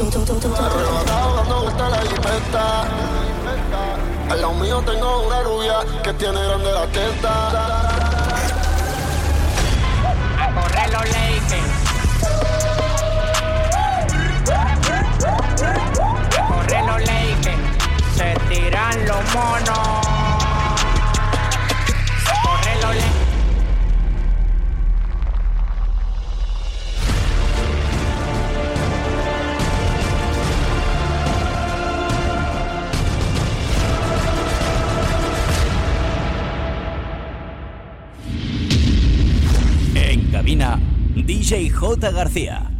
Arrebatado dando la jipeta. Al lado mío tengo una rubia que tiene grande la testa. A correr los Lakers. A correr los Lakers. Se tiran los monos. DJ J. García.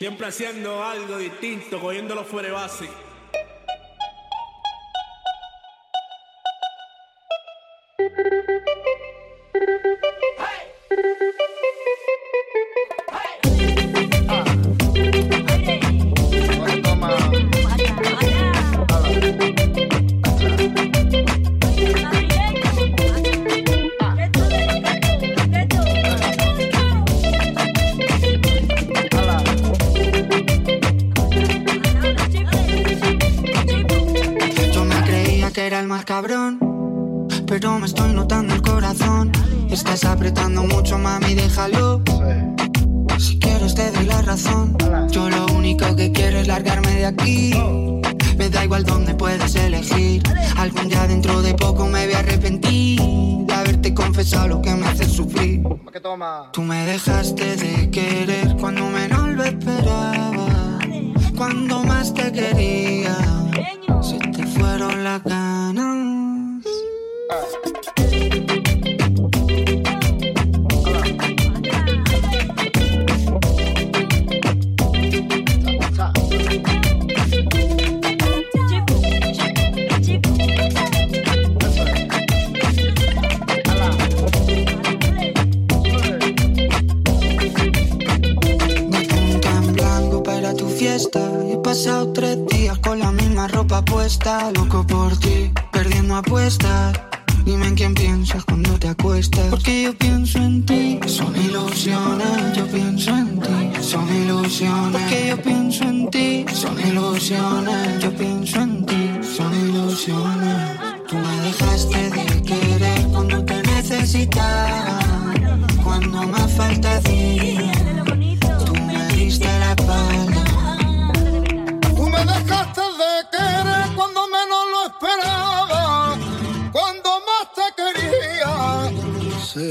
Siempre haciendo algo distinto, cogiéndolo fuera de base.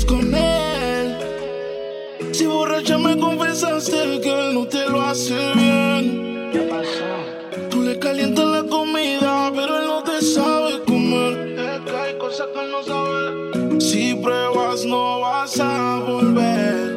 con él. Si borracha me confesaste que él no te lo hace bien. ¿Qué pasó? Tú le calientas la comida, pero él no te sabe comer. Es que hay cosas que él no sabe. Si pruebas, no vas a volver.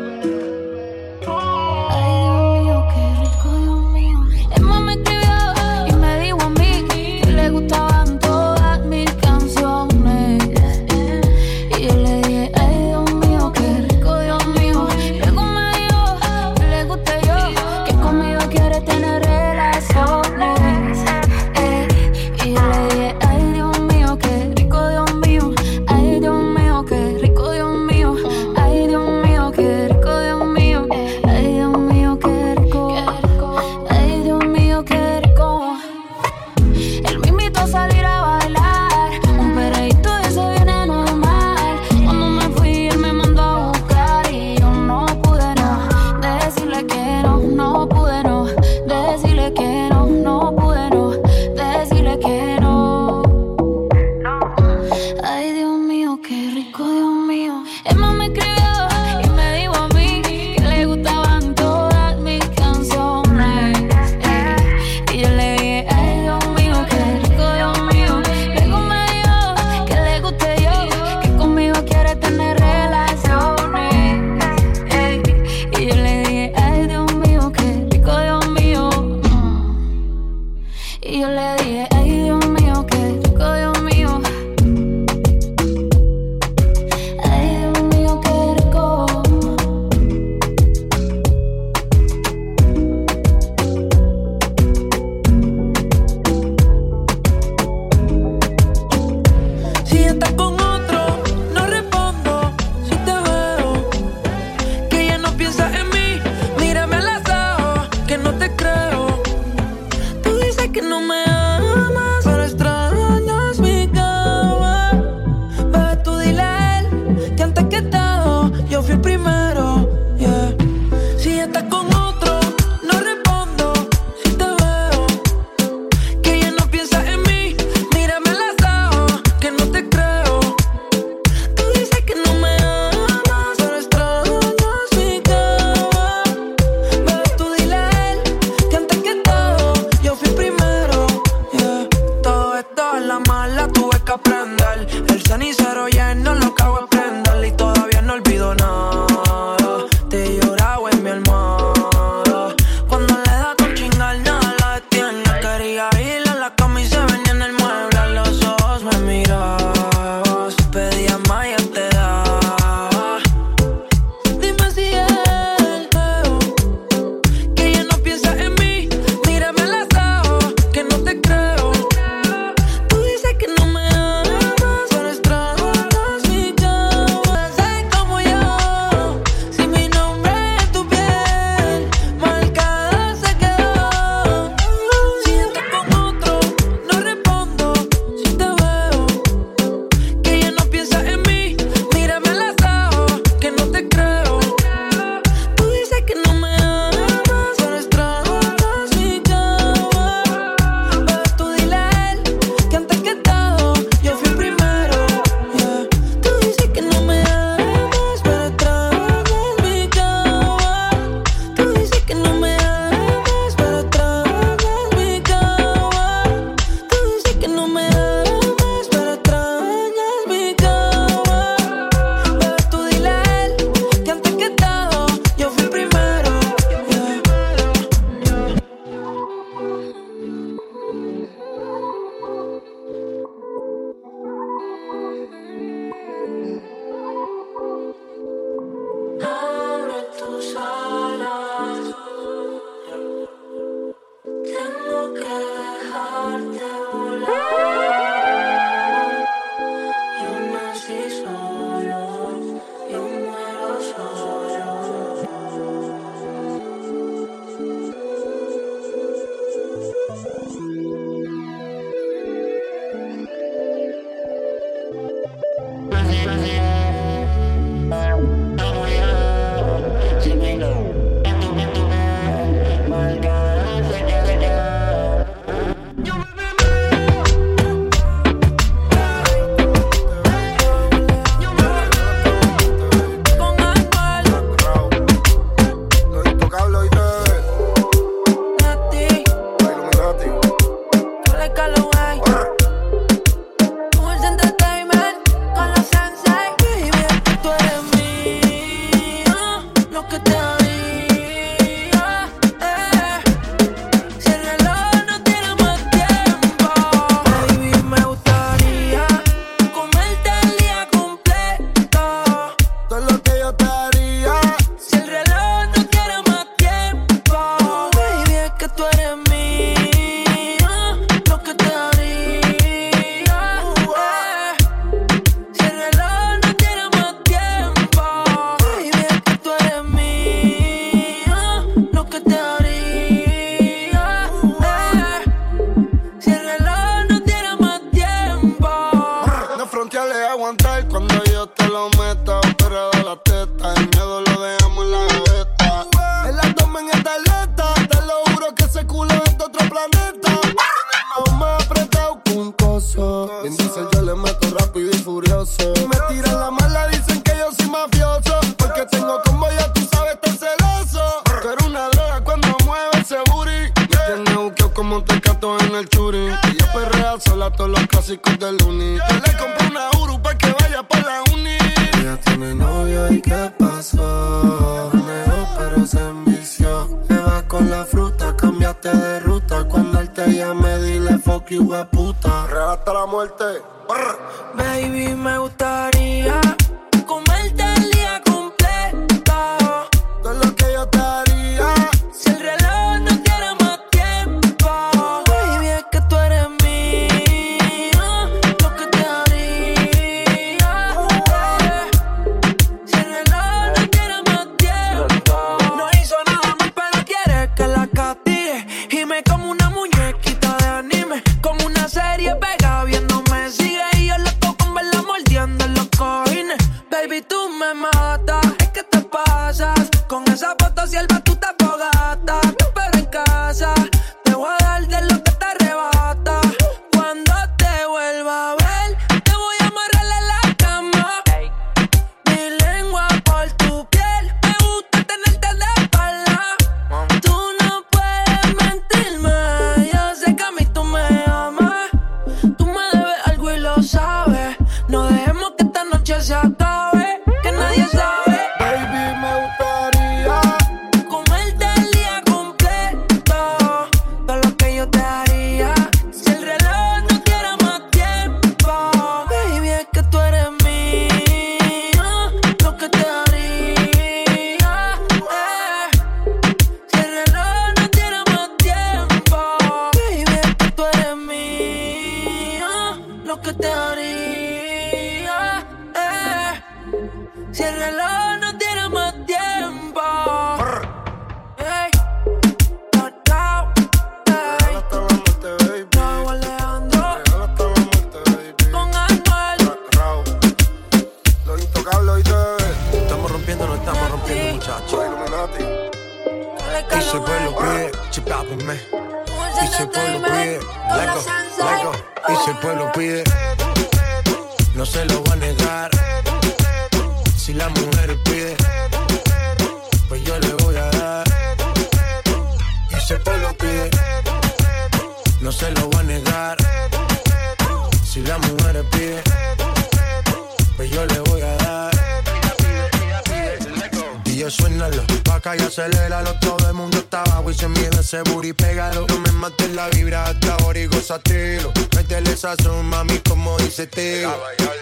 Aceléralo Todo el mundo está abajo y se miedo ese booty, pégalo. No me mates la vibra hasta ahora y gozatelo Métele esa son, mami, como dice tío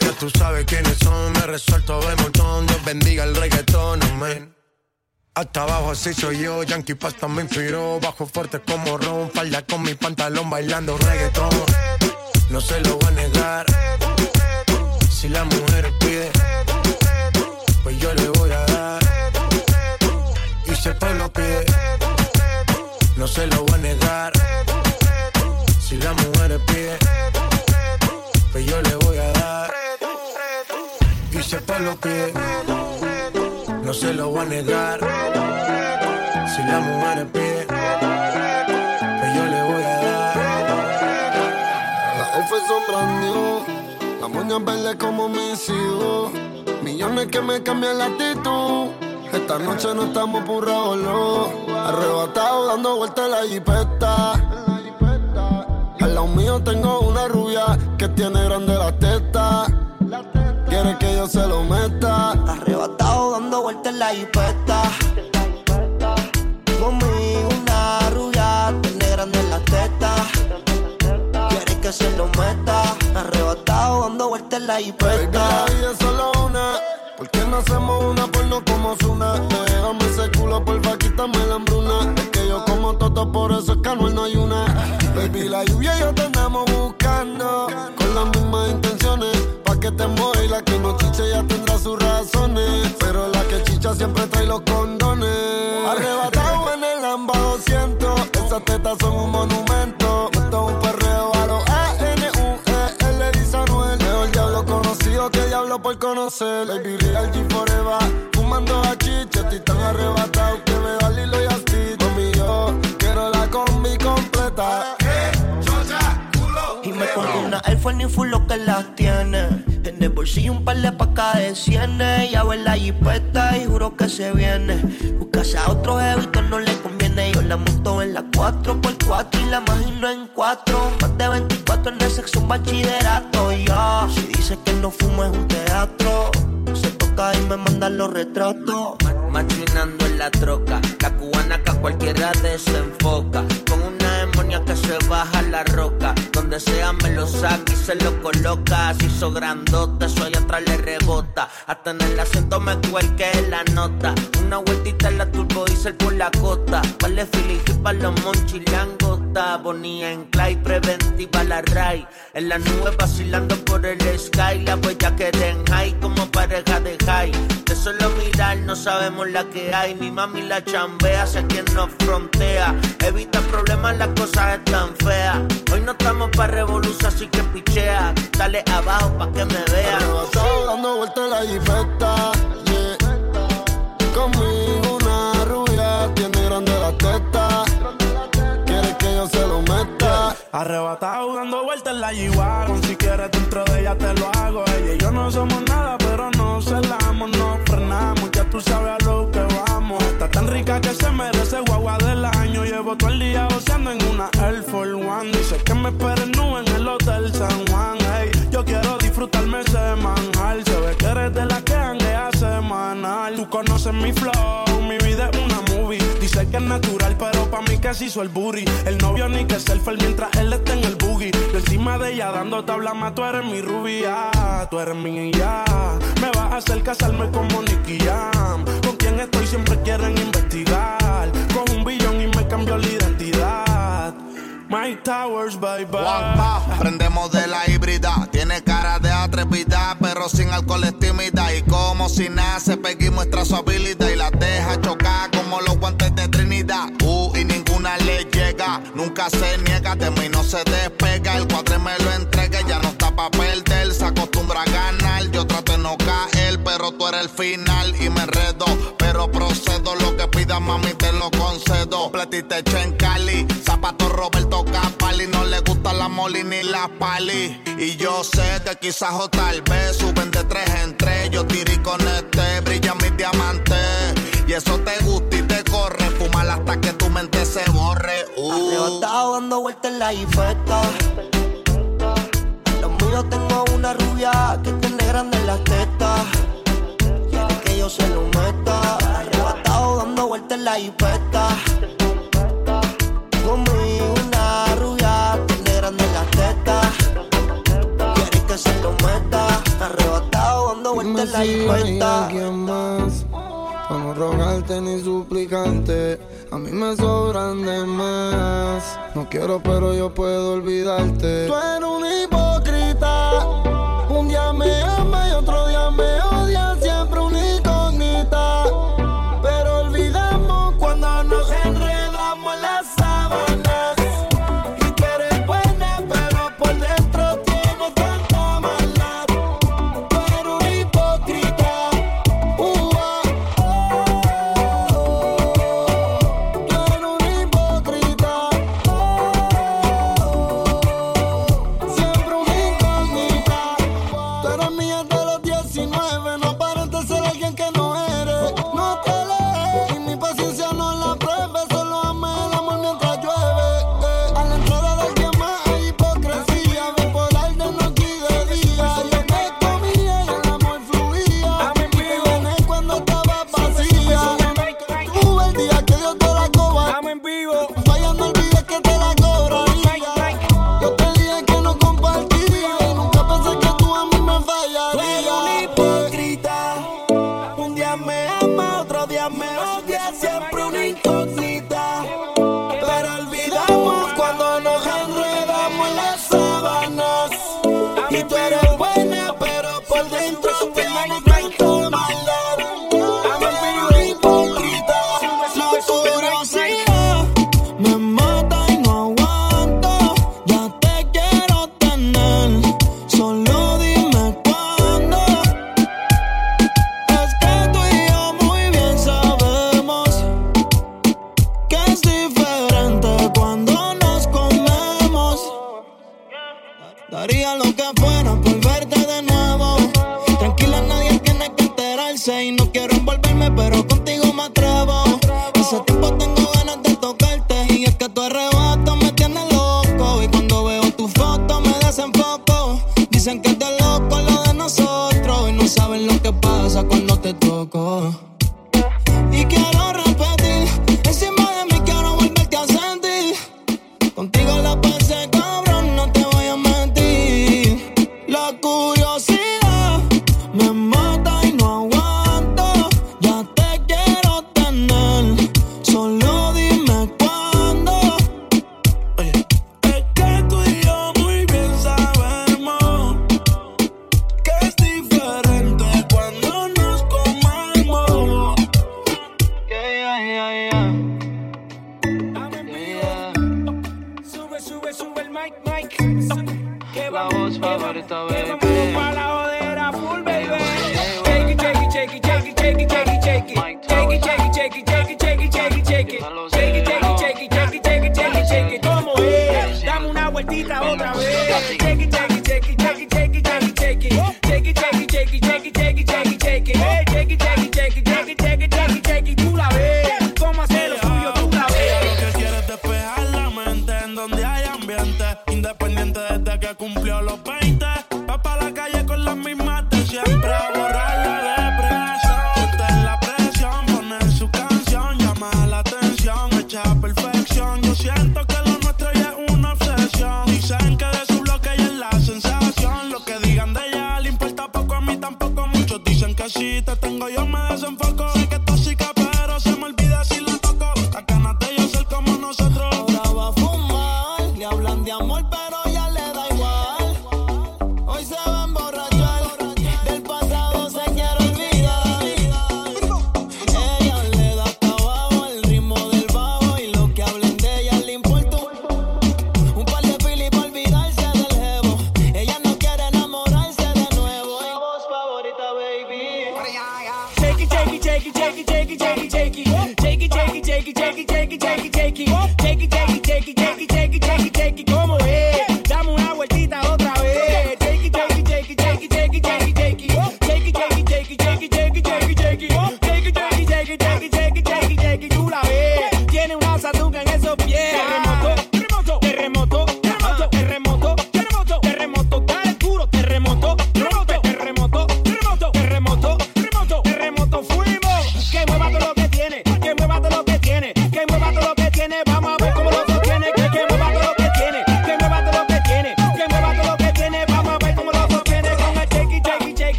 Ya tú sabes quiénes son, me resuelto de montón. Dios bendiga el reggaetón, amén. Hasta abajo así soy yo, Yankee Pasta me inspiró Bajo fuerte como Ron, falda con mi pantalón bailando reggaetón. No se lo voy a negar. Si la mujer pide Pues yo le voy a si el pueblo pide No se lo voy a negar Si la mujer pide Pues yo le voy a dar Y si el pueblo pide no se lo voy a negar. Si la mujer pide, pues yo le voy a dar. Las F son brand new. Las moñas como mis hijos. Millones que me cambian la actitud. Esta noche no estamos pura no. Arrebatado dando vueltas en la jipeta. Al lado mío tengo una rubia que tiene grande la teta. Quiere que yo se lo meta. Arrebatado dando vueltas en la jipeta. Conmigo una rubia, tiene grande la teta. Quiere que se lo meta. Arrebatado dando vueltas en la Baby, jipeta. la vida es solo una. ¿Por qué no hacemos una porno como Zuna? Déjame ese culo, porfa, quítame la hambruna. Es que yo como todo, por eso es que no hay una. Baby, la lluvia y yo te andamos buscando. Con las mismas intenciones. Pa' que te mueva y la que no chiche ya tendrá sus razones. Pero la que chicha siempre trae los condones. Arrebatado en el Lamba 200. Esas tetas son un monumento. Por conocer. Baby, real G forever. Fumando a chicha, estoy tan arrebatado que me da Lilo y Asti. Mami, yo quiero la combi completa. Y me Porque una Force ni full lo que las tiene. En el bolsillo un par de pacas de cienes. Ya ve la jipeta y juro que se viene. Buscase a otro jevito no le conviene. La monto en la 4x4 y la imagino en 4. Más de 24 en sexo, un bachillerato. Ya, si dice que no fumo es un teatro. Se toca y me manda los retratos. Machinando en la troca, la cubana que a cualquiera desenfoca. Con una demonia que se baja la roca. Donde sea me lo saca y se lo coloca. Así hizo grandote, soy atrás le rebota. Hasta en el asiento me cuelque la nota. Una vueltita en la turbo diesel por la costa. Vale Philly para los monchilangota. Bonía en Clay, preventiva la ray. En la nube vacilando por el sky. La huella que den high como pareja de high. De solo mirar no sabemos la que hay. Mi mami la chambea, sé quien nos frontea. Evita problemas, las cosas están feas. Dale abajo pa' que me vean. Arrebatado dando vueltas en la jipeta, yeah. Conmigo una rubia tiene grande la teta. Quiere que yo se lo meta. Arrebatado dando vueltas en la G-Wagon Si quieres dentro de ella te lo hago Ella y yo no somos nada pero no celamos No frenamos, ya tú sabes a lo que vamos Está tan rica que se merece guagua del año Llevo todo el día oceando en una Air Force One Dice que me esperen nu mi flow, mi vida es una movie Dice que es natural, pero pa' mí que se hizo el booty. El novio ni que selfie mientras él está en el boogie. Yo encima de ella dando tabla más, tú eres mi rubia, tú eres mi ya. Me vas a hacer casarme como Nicky Jam. Con quien estoy siempre quieren investigar. Con un billón y me cambió la identidad. My Towers, bye bye. Guapa, prendemos de la híbrida. Tiene cara de atrevida, pero sin alcohol es tímida. Y como si nace, Peggy muestra su habilidad y la deja chocar como los guantes de Trinidad. Uh, y ninguna le llega, nunca se niega, de mí no se despega. El cuadre me lo entrega, ya no está pa' perder. Se acostumbra a ganar, yo trato de no caer, pero tú eres el final y me enredo. Pero procedo, lo que pidas, mami, te lo concedo. Platita hecha en Cali, zapato Roberto Capali. No le gusta la moli ni la pali. Y yo sé que quizás o tal vez suben de tres en tres. Yo tiré con este, brilla mis diamantes. Y eso te gusta y te corre. Fumar hasta que tu mente se borre. Uh. Dando vueltas en la jifeta. Los míos tengo una rubia que tiene grande las tetas. Yo se lo meta. Arrebatado dando vueltas en la jifeta. Conmigo una rubia tiene grande las tetas. Quiere que se lo meta. Arrebatado dando vueltas en la jifeta. alguien más, para no rogarte ni suplicante, a mí me sobran de más. No quiero, pero yo puedo olvidarte. Tú eres un hipócrita. Un día me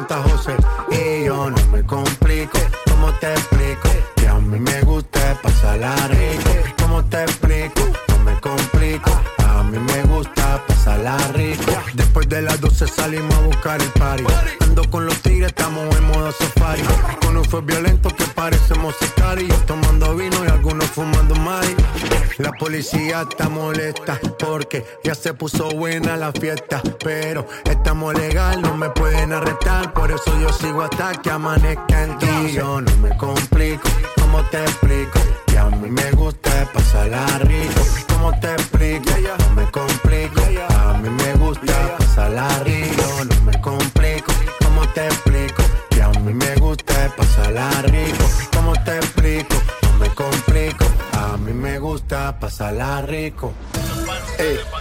Santa José. Y yo no me complico, ¿cómo te explico? Que a mí me gusta pasar la rico. ¿Cómo te explico? No me complico. A mí me gusta pasar la rico. Después de las 12 salimos a buscar el party. Ando con los tigres, estamos en modo safari. Con un fue violento que parecemos y Tomando vino y algunos fumando mari. La policía está molesta porque ya se puso buena la fiesta por eso yo sigo hasta que amanezca en ti. Yo no me complico, ¿cómo te explico? Que a mí me gusta pasarla rico. ¿Cómo te explico? No me complico, a mí me gusta pasarla rico. No me complico, ¿cómo te explico? Que a mí me gusta pasarla rico. ¿Cómo te explico? No me complico, a mí me gusta pasarla rico. Hey.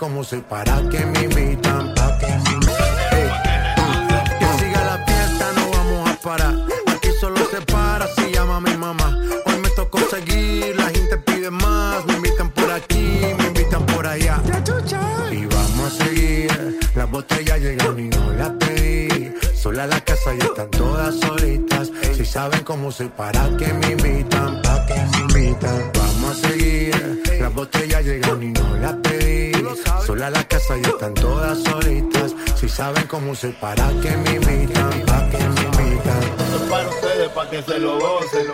como soy para que me invitan. Pa que me invitan. que siga la fiesta, no vamos a parar. Aquí solo se para si llama a mi mamá. Hoy me tocó seguir, la gente pide más. Me invitan por aquí, me invitan por allá. Y vamos a seguir. Las botellas llegan y no las pedí. Sola la casa y están todas solitas. Si saben cómo soy para que me music para que me invitan, para que me invitan. Esto es para ustedes, para que se lo gocen.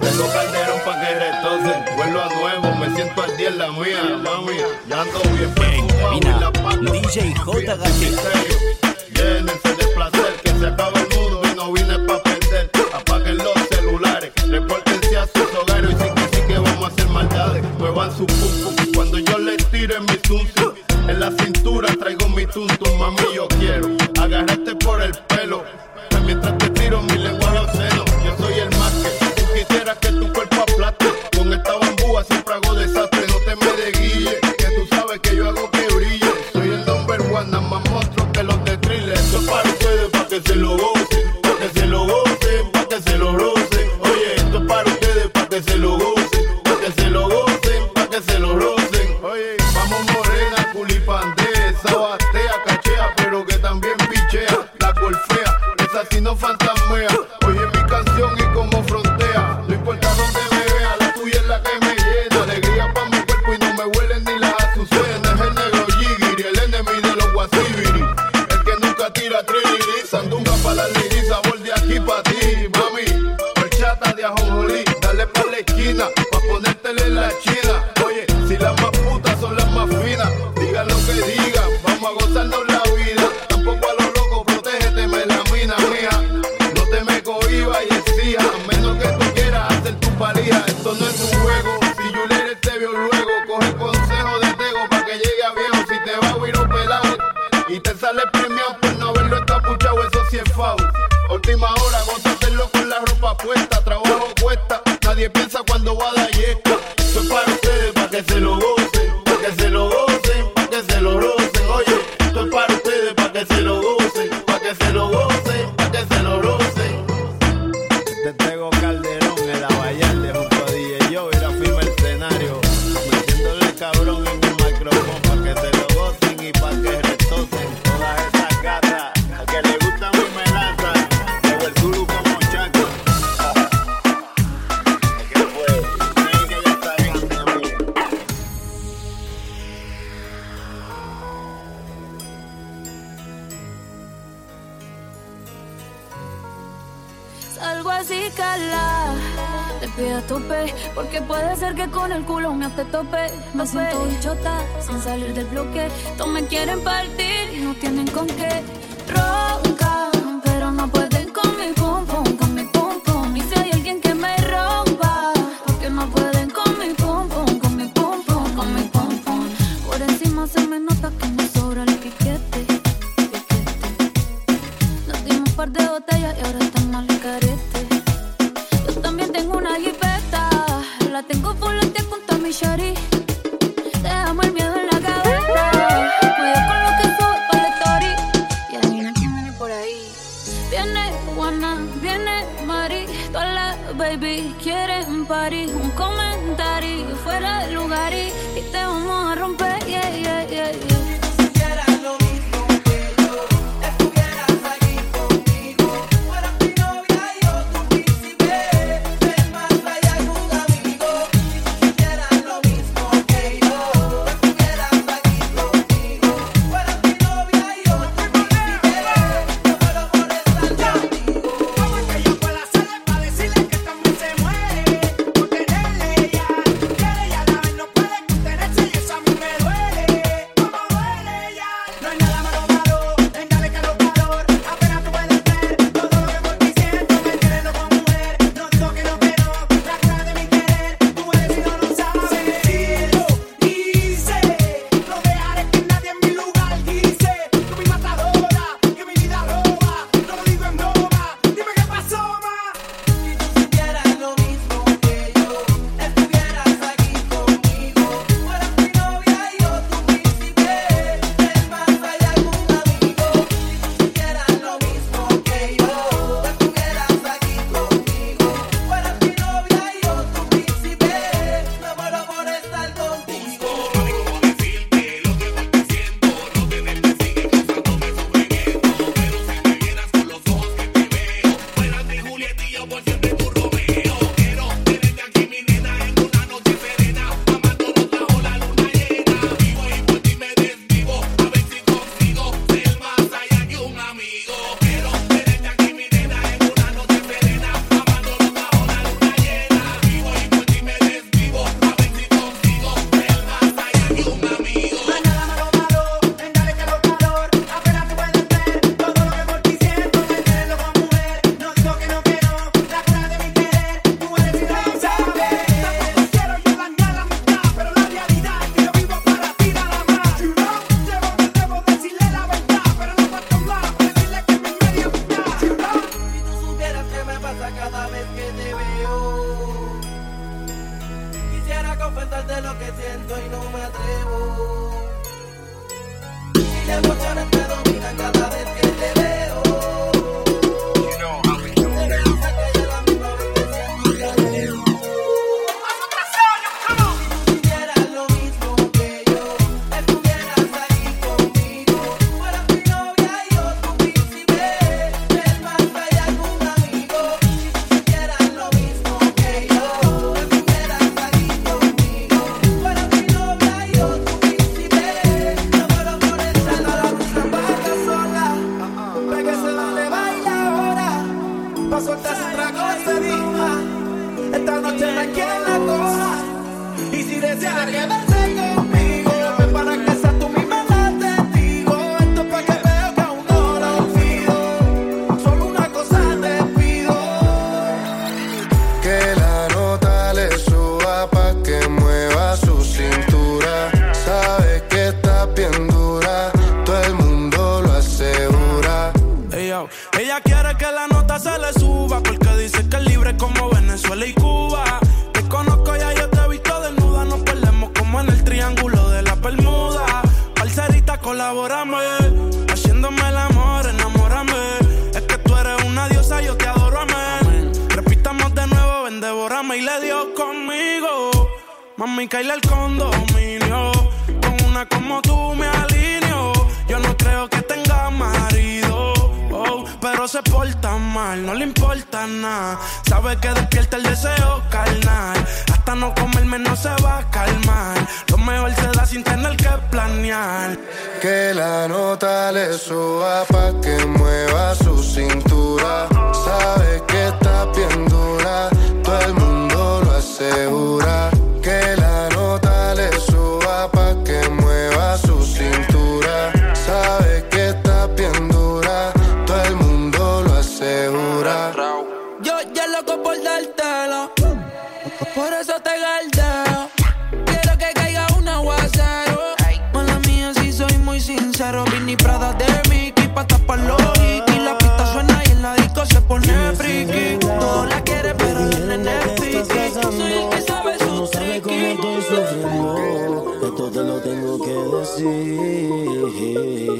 Tengo calderón para que retocen. Vuelvo a nuevo, me siento al día en la mía, mami. Ya ando bien perfumado. DJ J. Gatito.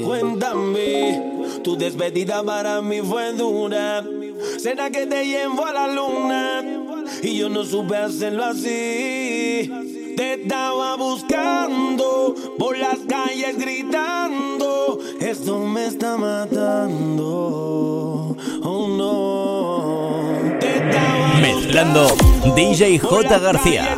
Cuéntame, tu despedida para mí fue dura. ¿Será que te llevo a la luna? Y yo no supe hacerlo así. Te estaba buscando por las calles gritando. Esto me está matando. Oh no. Te estaba Mezclando DJ J. García.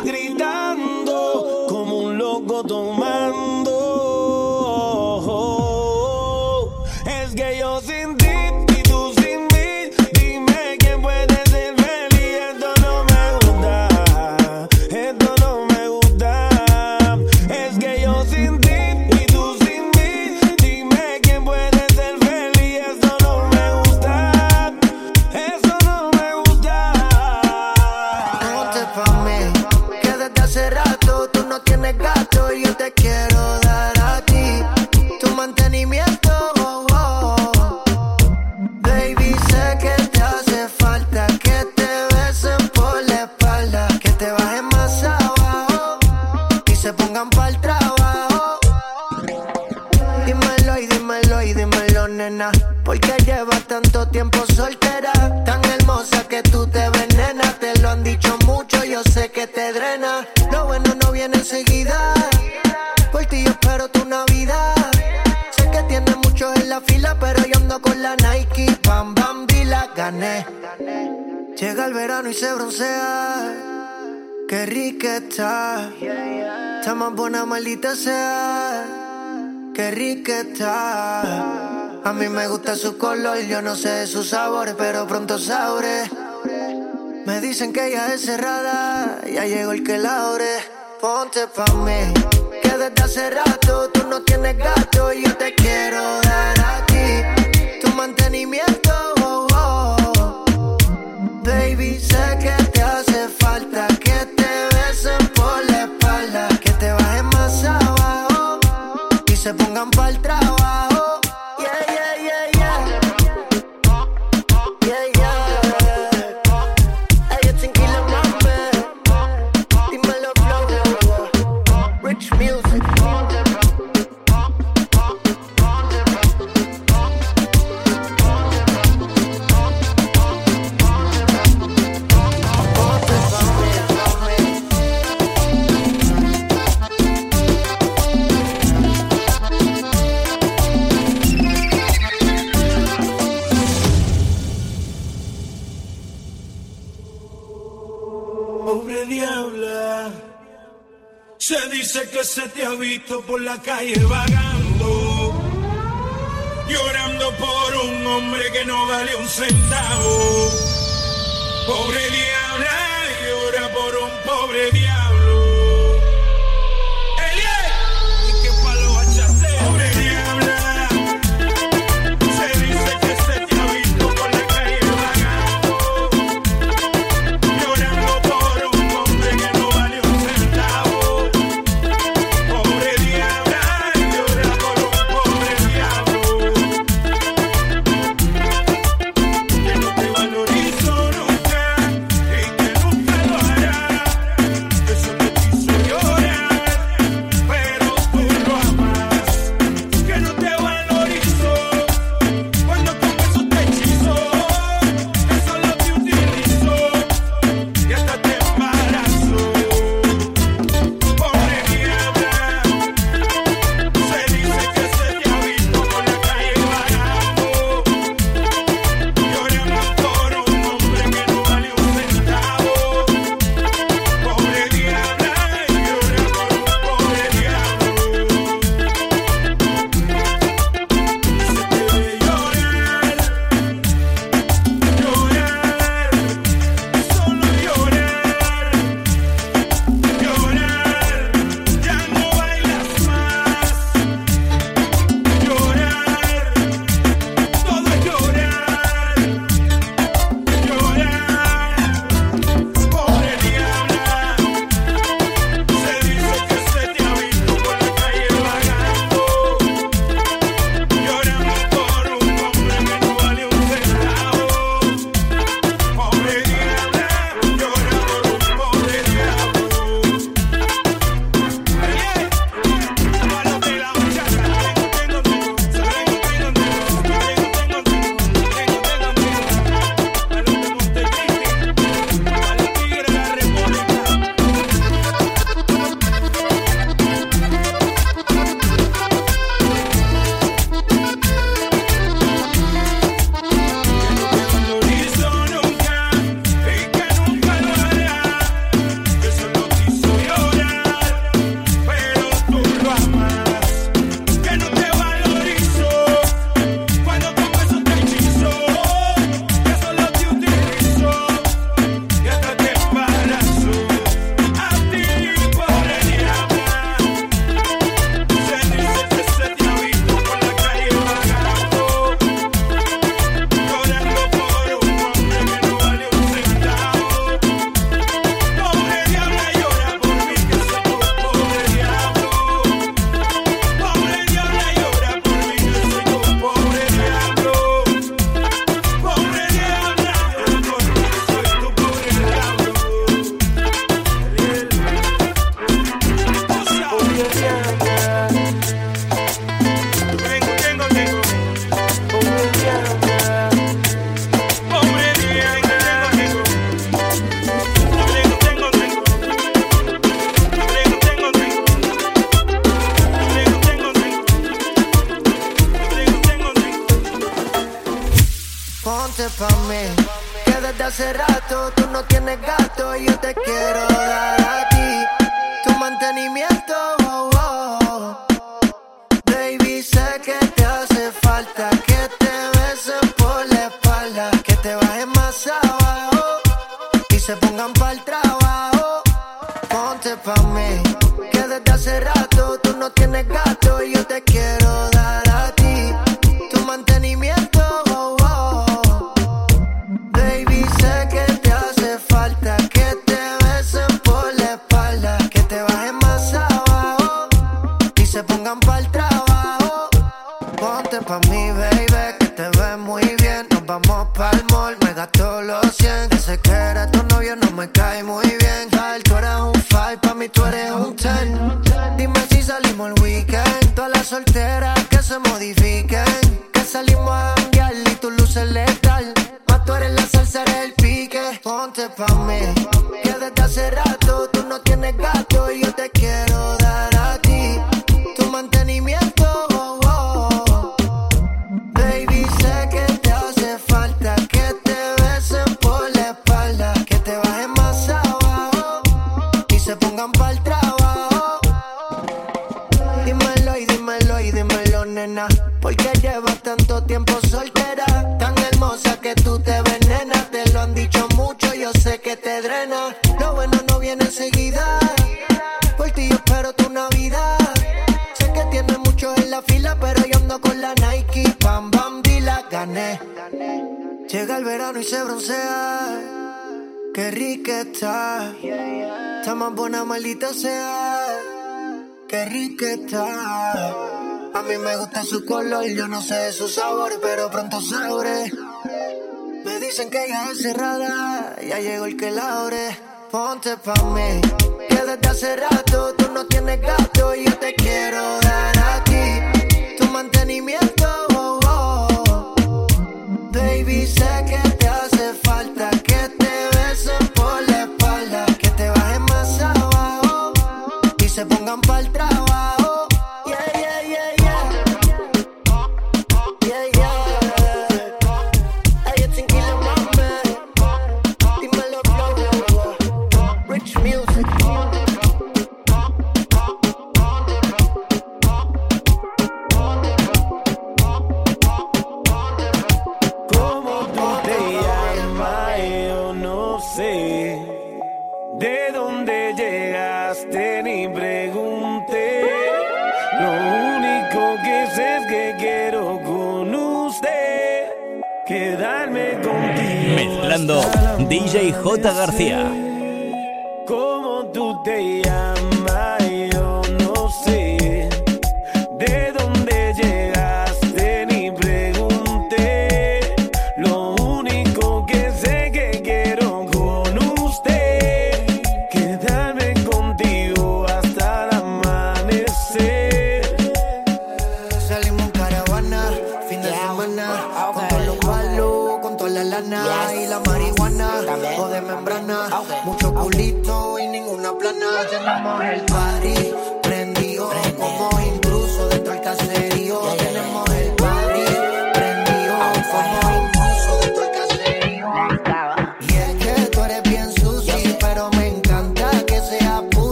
me gusta su color. Yo no sé de sus sabores, pero pronto sabré. Me dicen que ella es cerrada, ya llegó el que la. Ponte pa' mí, que desde hace rato tú no tienes gato y yo te quiero. por la calle vagando, llorando por un hombre que no vale un centavo. Pobre diabla, llora por un pobre diablo. falta que yo no sé su sabor, pero pronto sabré. Me dicen que ya es cerrada, ya llegó el que la abre. Ponte pa' mí, que desde ganas de armar el party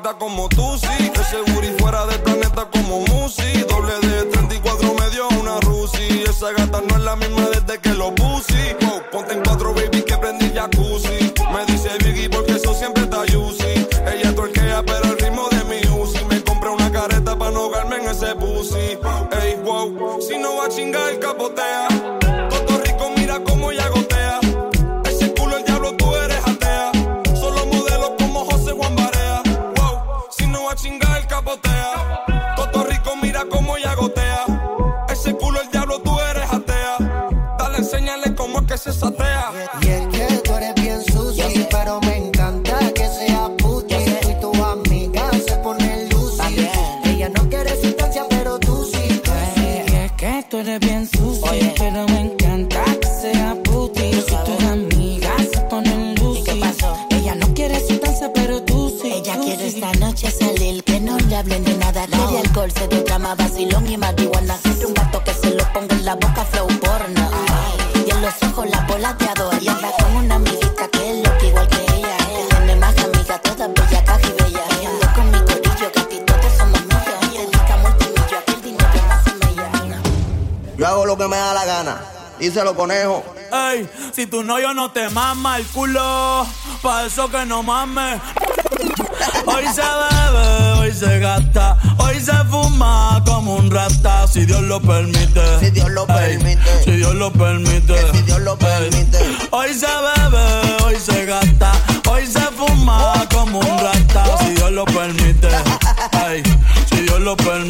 bonita como tú, sí. Ese booty fuera del planeta como Musi. Doble de 34 me dio una Rusi. Esa gata no es la misma desde que lo puse. Oh, ponte en cuatro, baby, que prendí jacuzzi. Me dice Biggie porque eso siempre está juicy. Ella torquea, pero el ritmo de mi Uzi. Me compré una careta para no ahogarme en ese pussy. Ey, wow, si no va a chingar, el capotea. Pa' eso que no mames. Hoy se bebe, hoy se gasta, hoy se fuma como un rata, si Dios lo permite. Si Dios lo permite. Si Dios lo permite. Si Dios lo permite. Hoy se bebe, hoy se gasta, hoy se fuma como un rata, si Dios lo permite. Ey, si Dios lo permite.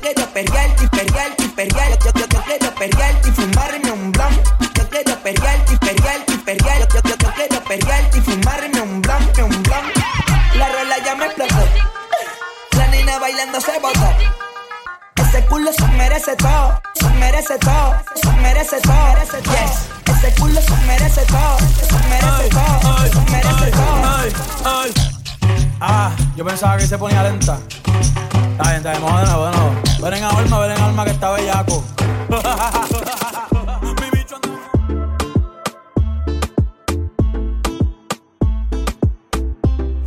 Yo quiero perrearte y perrearte y perrearte. Yo, yo, yo quiero perrearte y fumarme un blon. Yo quiero perrearte y perrearte y perrearte. Yo, yo, yo quiero perrearte y fumarme un blon, un blon. La rola ya me explotó. La nena bailando se botó. Ese culo se merece todo, se merece todo, se merece todo. Yes. Ese culo se merece todo, se merece todo, se merece todo. Ay, ay. Ah, yo pensaba que se ponía lenta. Está bien, está bien, vamos de nuevo, de nuevo. Ven en alma, ven en alma que está bellaco.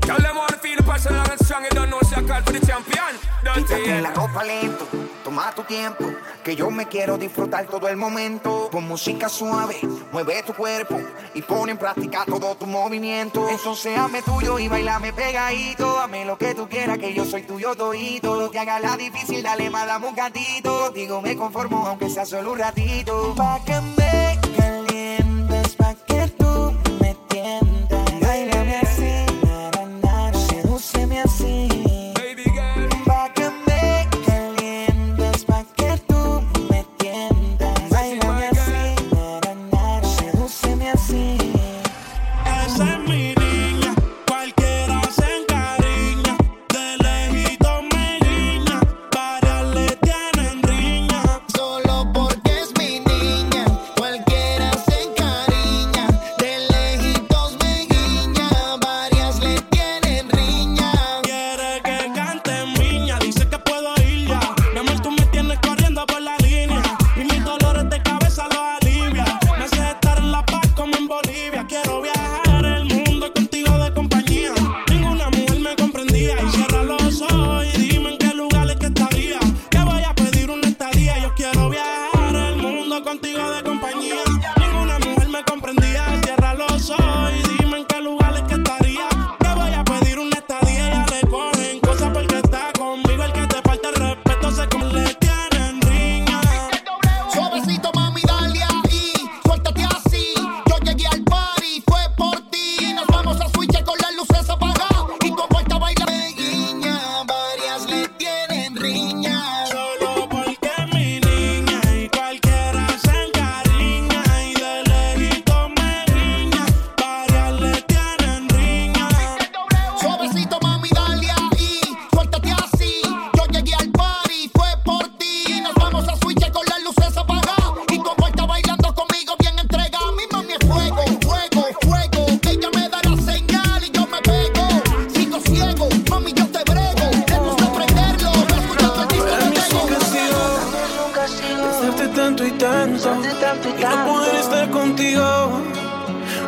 Tell them to feel the passion long and strong. You don't know, so I call for the champion. Don't you? la ropa lento, toma tu tiempo, que yo me quiero disfrutar todo el momento. Con música suave, mueve tu cuerpo y pon en práctica todo tu movimiento. Entonces hazme tuyo y bailame pegadito, hazme lo que tú quieras, que yo soy tuyo todito. No te hagas la difícil, dale más, dame un gatito. Digo, me conformo aunque sea solo un ratito. Pa' que me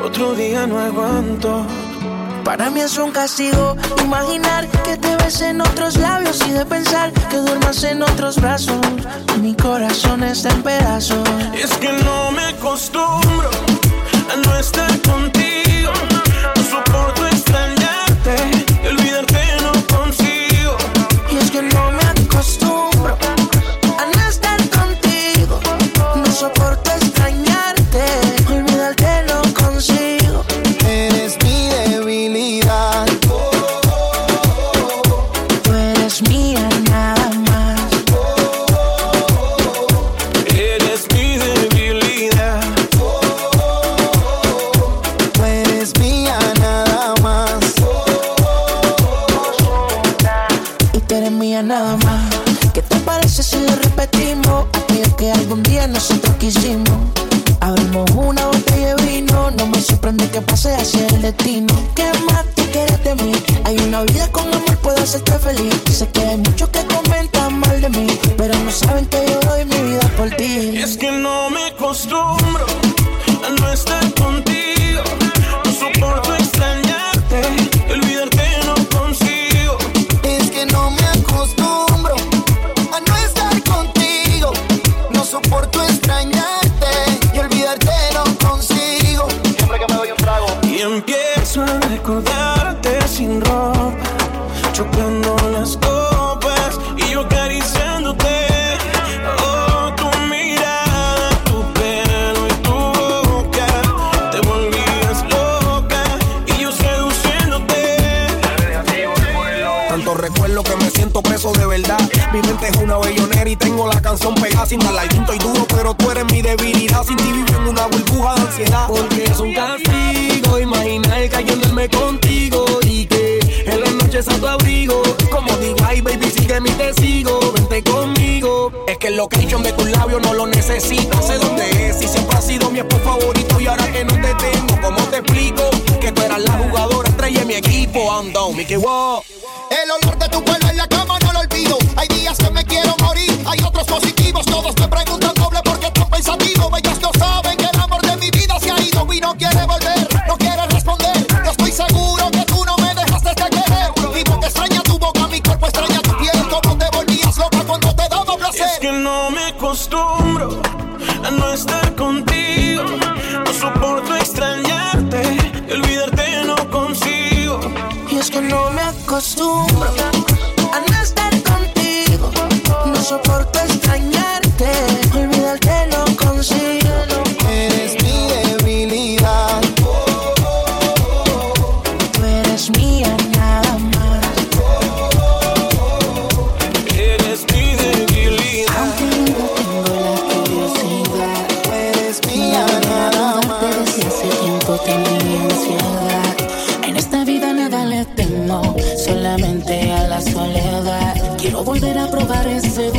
Otro día no aguanto. Para mí es un castigo imaginar que te ves en otros labios y de pensar que duermas en otros brazos. Mi corazón está en pedazos. Es que no me acostumbro a no estar contigo. No soporto extrañarte.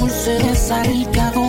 dulce, esa.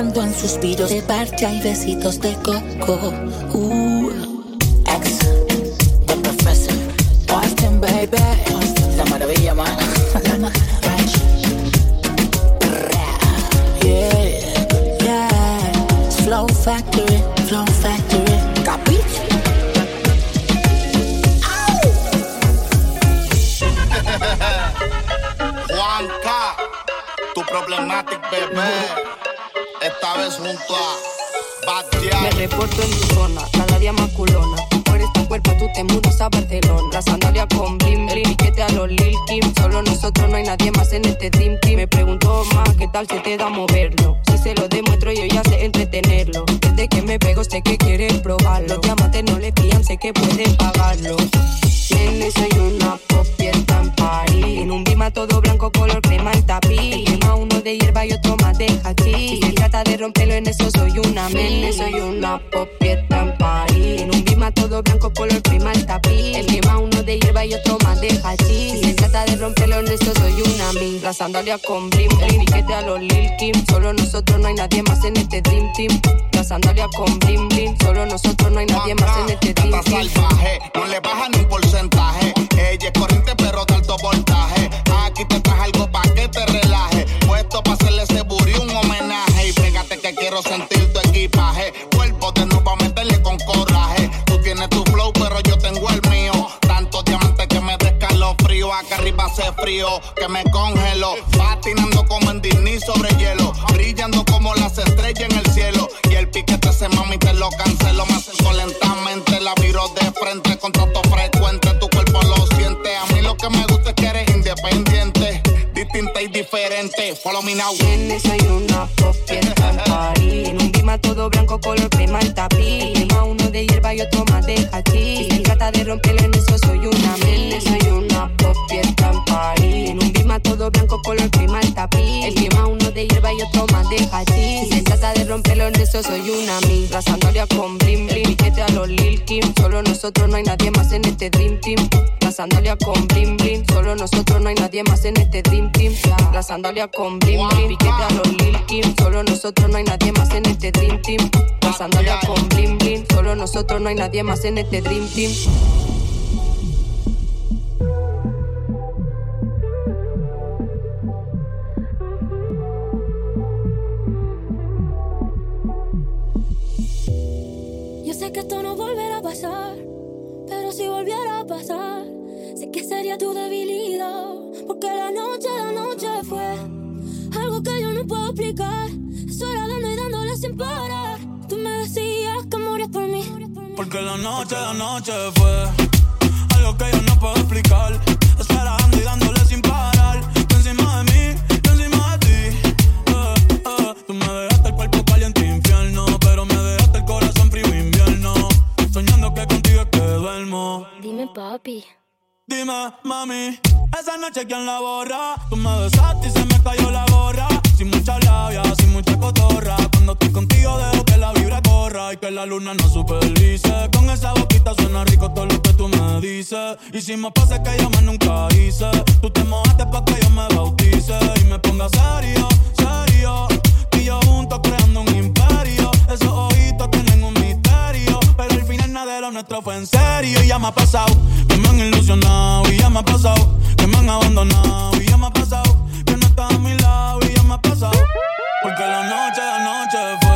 Pensando suspiros de parcha y besitos de coco. Uh. Sandalia con blim, el piquete a los Lil Kim. Solo nosotros, no hay nadie más en este Dream Team. La sandalia con blim, blim. Solo nosotros, no hay nadie más en este Dream Team. De. Si se trata de romperlo en eso, soy una mi. La sandalia con blim blim. Piquete a los Lil Kim. Solo nosotros, no hay nadie más en este Dream Team. La sandalia con blim blim. Solo nosotros, no hay nadie más en este Dream Team. La sandalia con blim blim. Piquete a los Lil Kim. Solo nosotros, no hay nadie más en este Dream Team. La sandalia con blim blim. Solo nosotros, no hay nadie más en este Dream Team. Que esto no volverá a pasar, pero si volviera a pasar, sé que sería tu debilidad. Porque la noche, la noche fue algo que yo no puedo explicar. Eso era dando y dándole sin parar. Tú me decías que morías por mí. Porque la noche, la noche fue algo que yo no puedo explicar. Esperando y dándole sin parar. Papi. Dime, mami, esa noche quién la borra. Tú me besaste y se me cayó la gorra. Sin mucha labia, sin mucha cotorra. Cuando estoy contigo dejo que la vibra corra y que la luna no supervise. Con esa boquita suena rico todo lo que tú me dices. Hicimos pases que yo más nunca hice. Tú te mojaste pa' que yo me bautice y me ponga serio, serio. Y yo juntos creando un imperio. Esos ojitos un misterio, de lo nuestro fue en serio y ya me ha pasado. Me han ilusionado y ya me ha pasado. Me han abandonado y ya me ha pasado. Que no estás a mi lado y ya me ha pasado. Porque la noche, la noche fue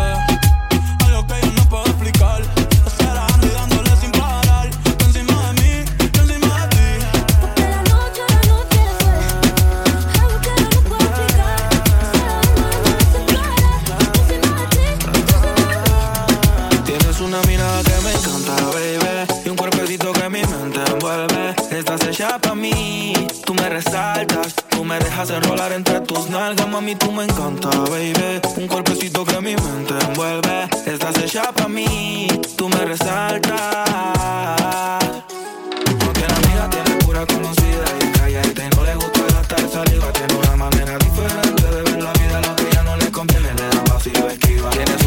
Hecha pa' mí, tú me resaltas. Tú me dejas enrolar entre tus nalgas, mami, tú me encanta, baby. Un cuerpecito que mi mente envuelve. Estás hecha pa' mí, tú me resaltas. No tiene amiga, tiene pura conocida y calladita y no le gusta gastar saliva. Tiene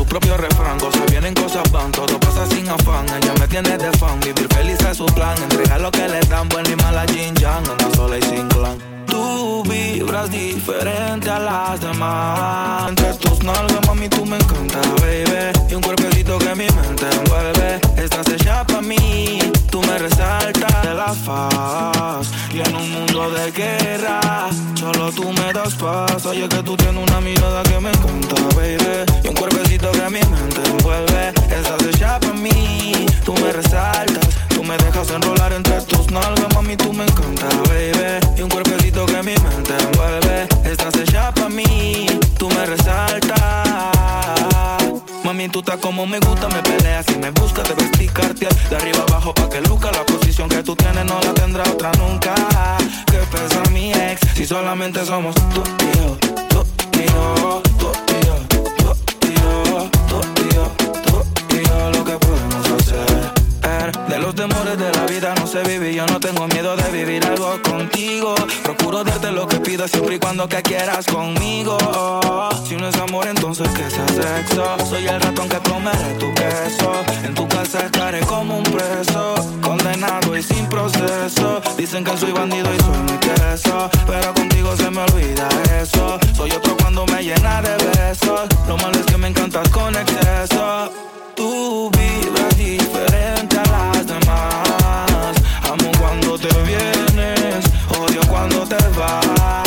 propio refrán, cosas vienen, cosas van, todo pasa sin afán. Ella me tiene de fan, vivir feliz es su plan. Entregar lo que le dan, buena y mala Jin Yang, anda sola y sin clan. Tú vibras diferente a las demás. Entre tus nalgas, mami, tú me encanta, baby. Y un cuerpecito que mi mente envuelve. Estás hecha pa' mí, tú me resaltas de la faz. Y en un mundo de guerra, solo tú me das paz. Oye, que tú tienes una mirada que me encanta, baby. Y un cuerpecito que mi mente envuelve. Estás hecha pa' mí, tú me resaltas. Tú me dejas enrolar entre tus nalgas, mami, tú me encanta, baby. Y un cuerpecito que mi mente envuelve. Estás hecha pa' mí, tú me resaltas. Mami, tú estás como me gusta, me peleas y me buscas, te vestí cartier De arriba abajo pa' que luzca la posición que tú tienes no la tendrá otra nunca ¿Qué piensa mi ex? Si solamente somos tú y yo, tú y yo yo no tengo miedo de vivir algo contigo. Procuro darte lo que pidas siempre y cuando que quieras conmigo. Si no es amor, entonces que sea sexo. Soy el ratón que comeré tu queso. En tu casa estaré como un preso, condenado y sin proceso. Dicen que soy bandido y soy muy queso, pero contigo se me olvida eso. Soy otro cuando me llena de besos. Lo malo es que me encantas con exceso. Tú vives diferente te vienes, odio cuando te vas.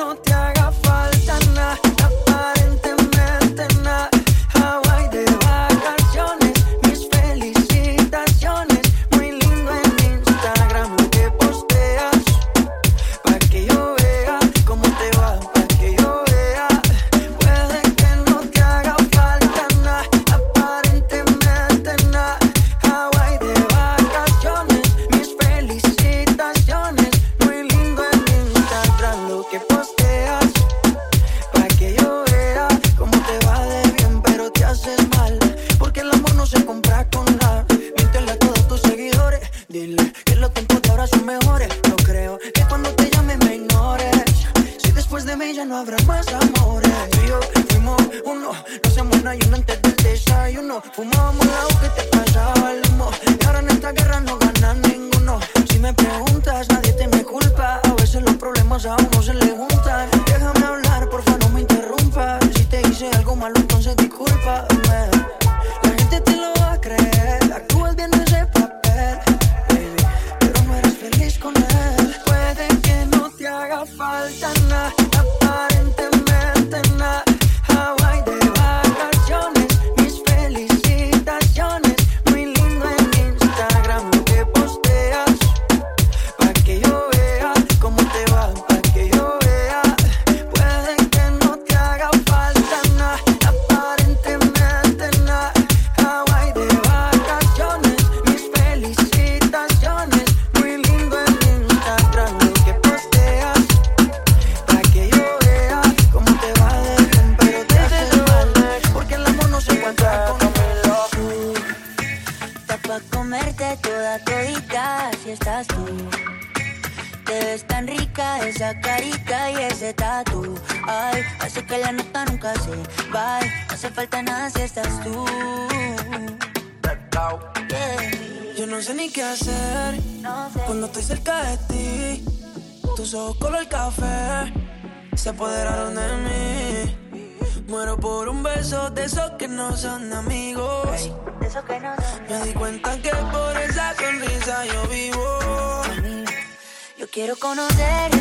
No te uno. No hacemos nada y uno antes del desayuno. Fumábamos la que te pasaba el humo. Y ahora en esta guerra no gana ninguno. Si me preguntas, nadie te me culpa. A veces los problemas a uno se le juntan. Esos que no son amigos. Me di cuenta que por esa sonrisa yo vivo. Yo quiero conocerte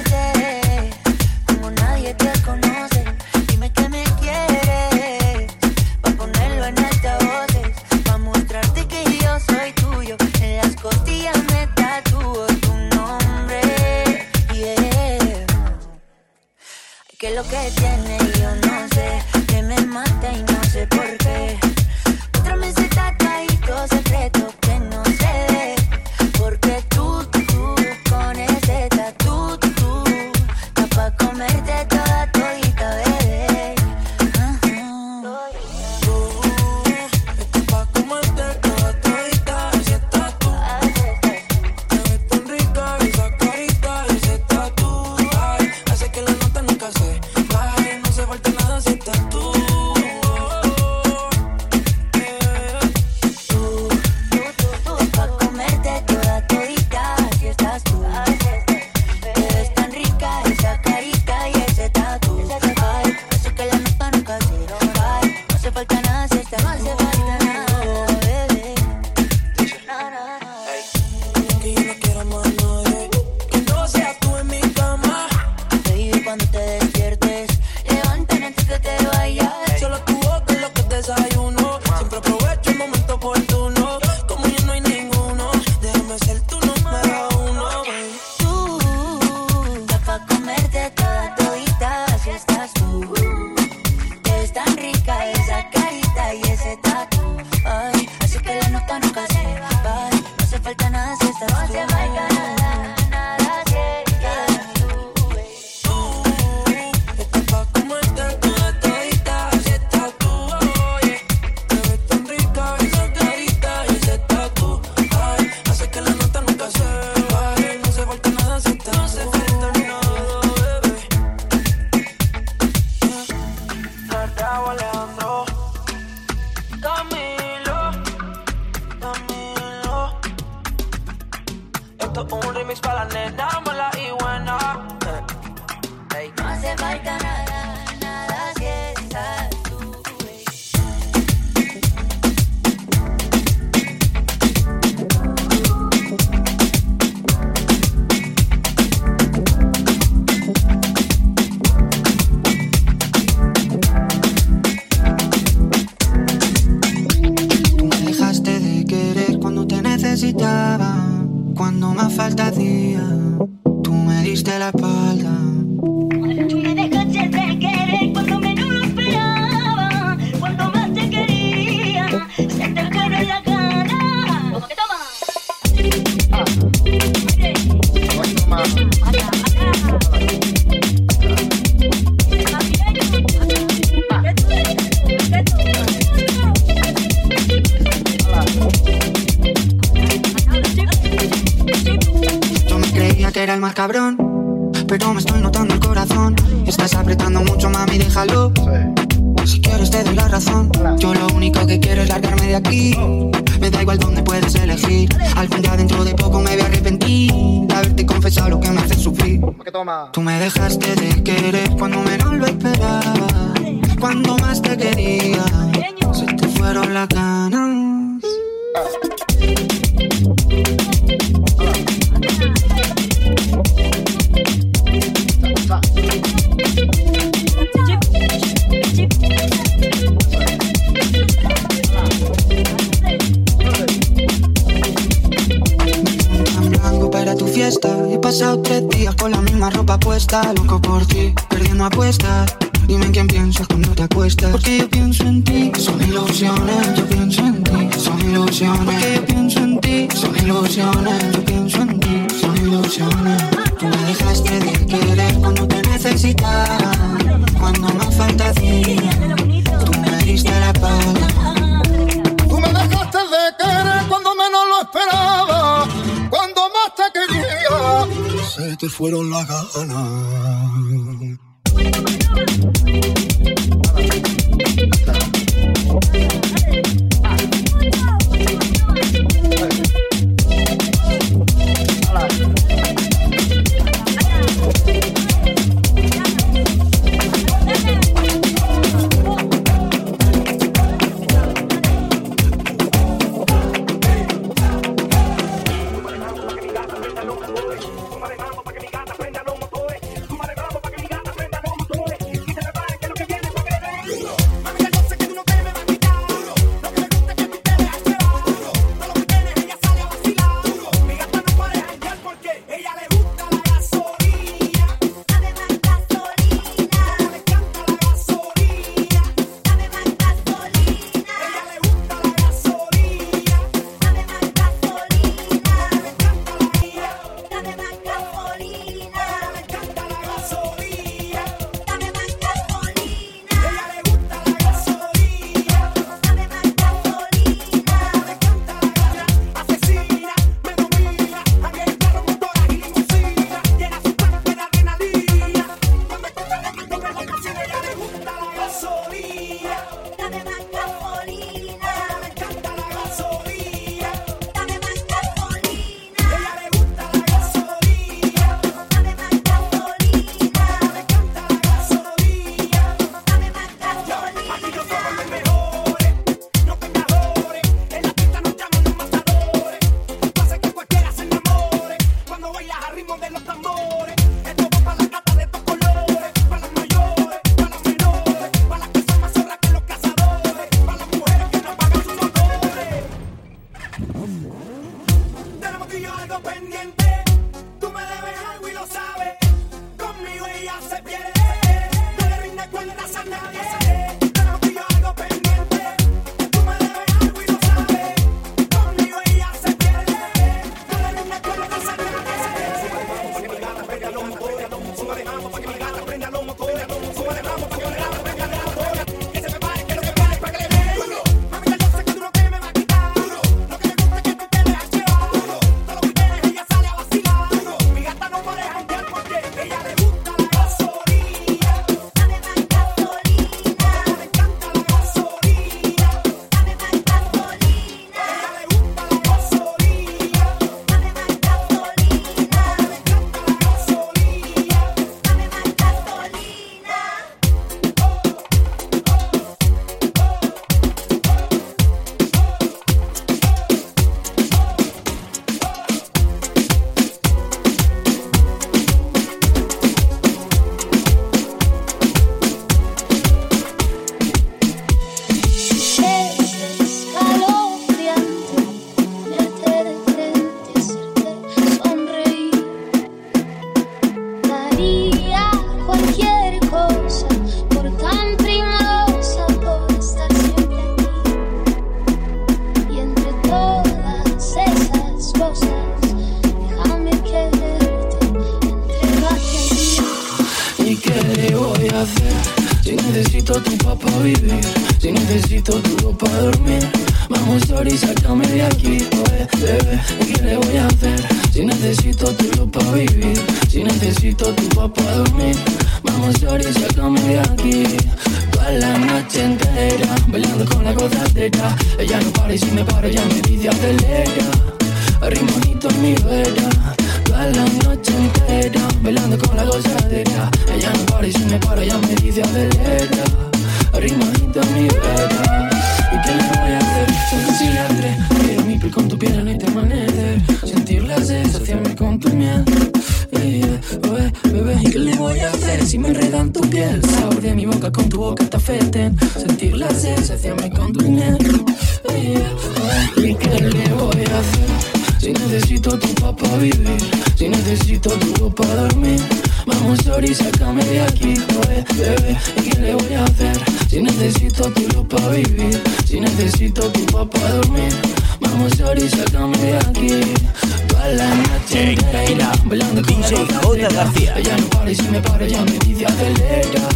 bailando con la J. García. Ella no para y si me para, ella me dice acelera.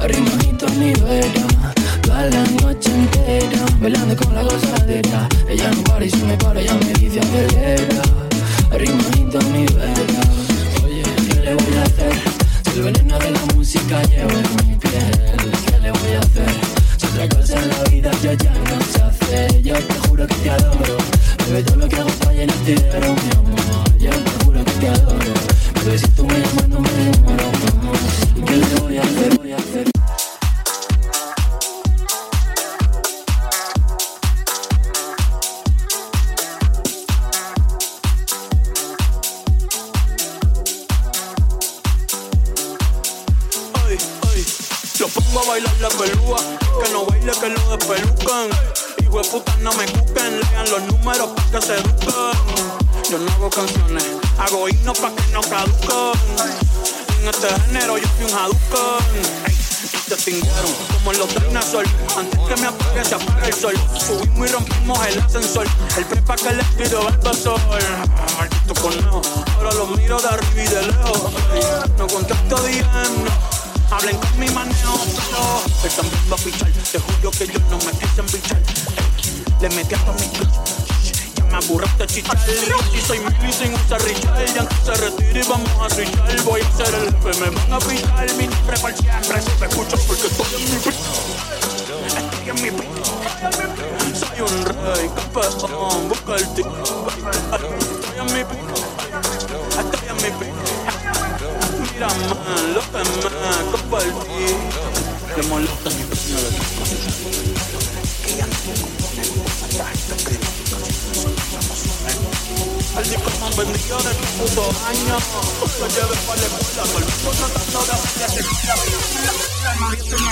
Rimajito en mi vera, toda la noche entera, bailando con la gozadera. Ella no para y si me para, ella me dice acelera. Rimajito en mi vera. Oye, ¿qué le voy a hacer? Si el veneno de la música lleva en mi piel, ¿qué le voy a hacer? Si otra cosa en la vida yo ya no sé hacer, yo te juro que te adoro. Bebé, todo lo que hago para llenarte de oro, mi amor. Yo te juro que te adoro. Bebé, si tú me llamas no me demoro. ¿Y qué le voy a hacer? Voy a hacer. Ay, lo pongo a bailar la pelúa, que no baile, que lo despelucan. Hijo de puta, no me cuquen, lean los números pa' que se eduquen. Yo no hago canciones, hago himnos pa' que no caduquen. En este género yo fui un y te extinguieron como los dinosaurios. Antes que me apague se apaga el sol. Subimos y rompimos el ascensor. El prepa que le pido el sol. Maldito conejo, ahora lo miro de arriba y de lejos. No contesto DM, no. Hablen con mi manejo, pero están viendo a fichar. Te juro que yo no me quise embichar. Le metí hasta mi me aburraste chichar. Y soy sin usar Richard. Ya se retire y vamos a switchar. Voy a ser el jefe, me van a. Mi nombre siempre. Si porque estoy en mi pico. Estoy en mi pico. Soy un rey, campeón. Busca el tipo. Estoy en mi pico. Estoy en mi. Mira más lo que me compartí. Que molesta mi Que El disco más vendido de tu puto año. Lo llevé para la escuela, el mundo tratando de hacer me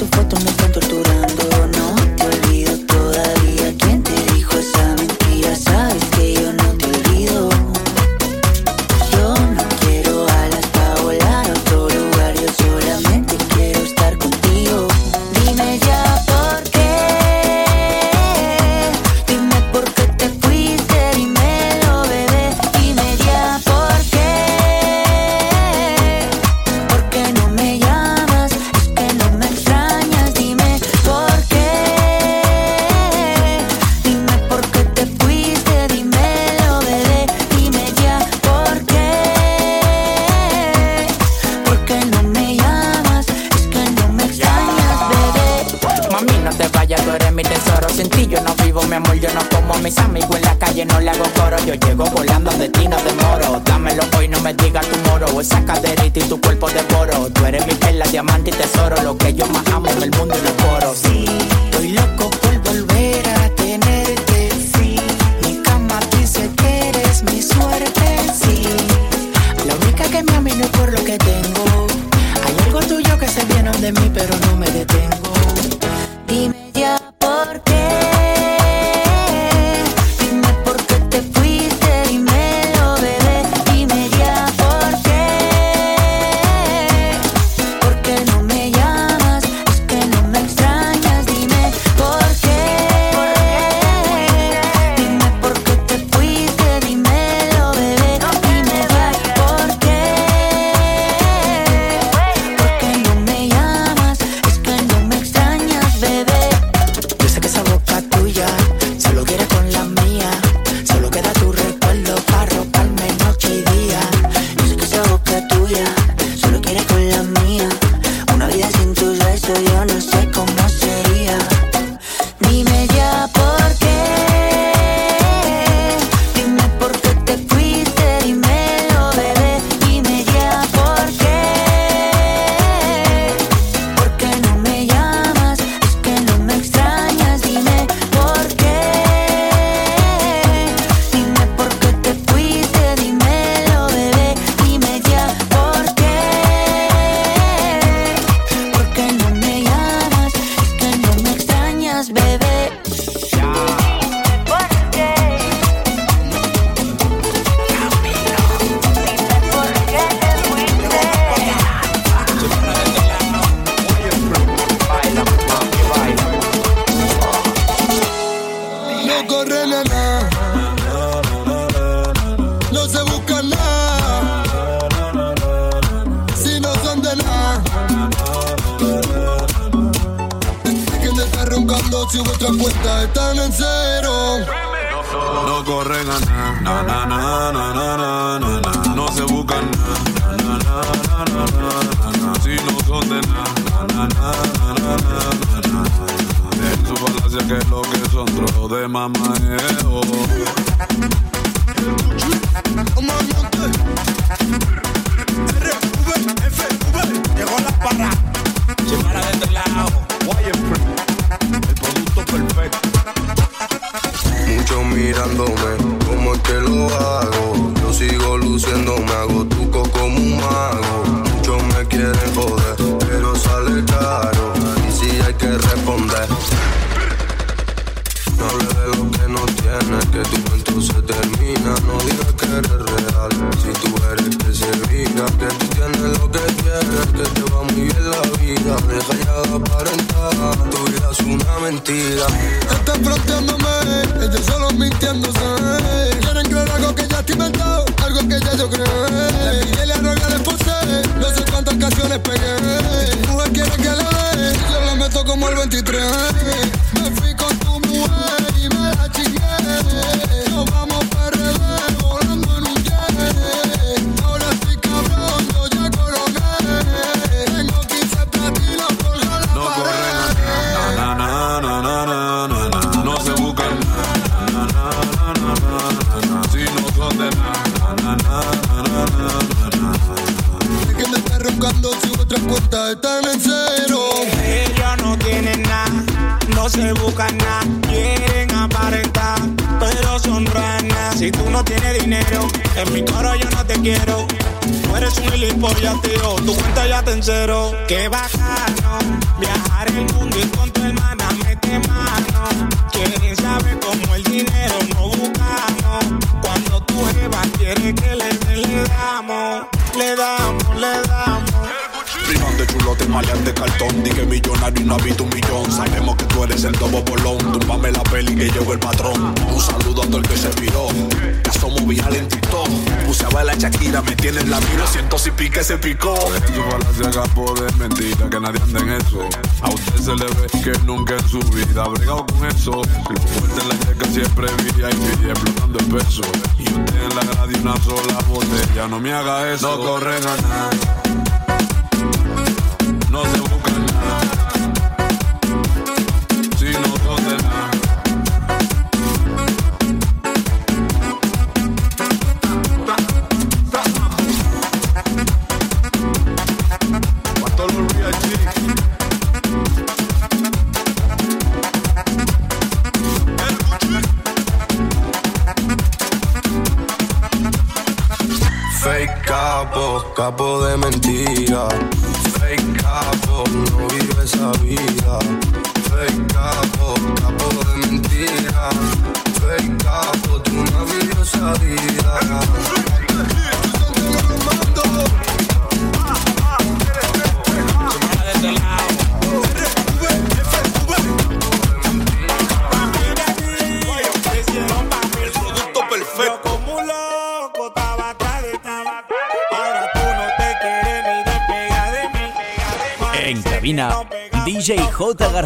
tus fotos me están torturando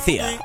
García.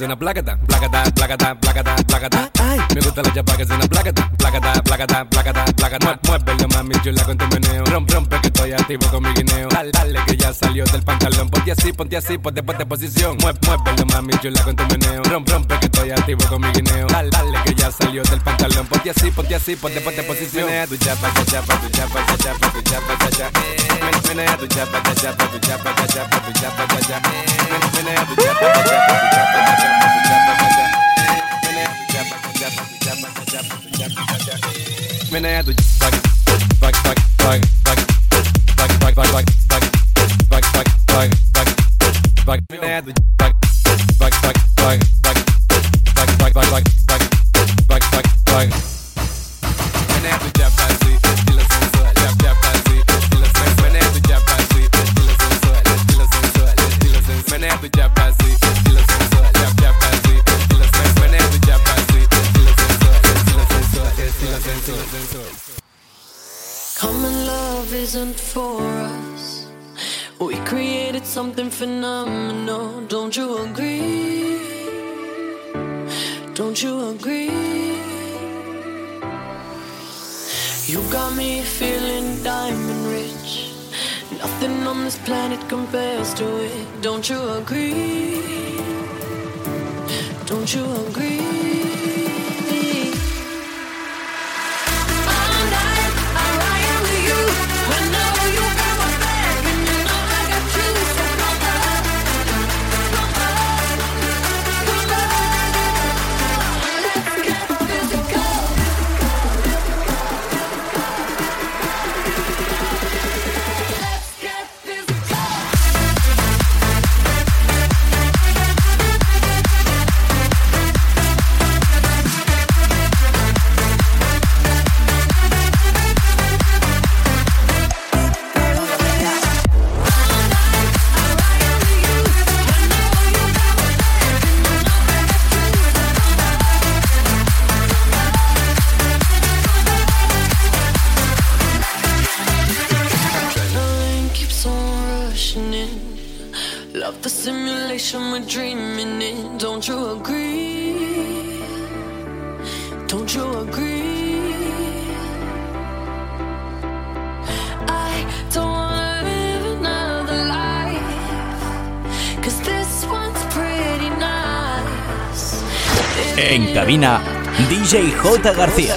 placas en la placata, placata, placata, placata, placata. Ay, me gustan las chapacas en la placata, placata, placata, placata, placata. Muévelo, mami, chula con tu meneo. Rompe, rompe, que estoy activo con mi guineo ponte así, ponte así, ponte, ponte posición. Mueve, mueve muévelo, mami chula con tu meneo. Rom, rompe que estoy activo con mi guineo. Dale, dale que ya salió del pantalón. Ponte así, ponte así, ponte, ponte posición. Menea tu chapa, tu chapa, tu chapa, tu chapa, tu chapa, tu chapa. Menea tu chapa, tu chapa, tu chapa, tu chapa, tu chapa, tu chapa. Menea tu chapa, tu chapa, tu chapa, tu chapa, tu chapa, tu chapa. Menea tu chapa, tu chapa, tu chapa, tu chapa, tu chapa, tu chapa. Menea chapa. DJ J. García.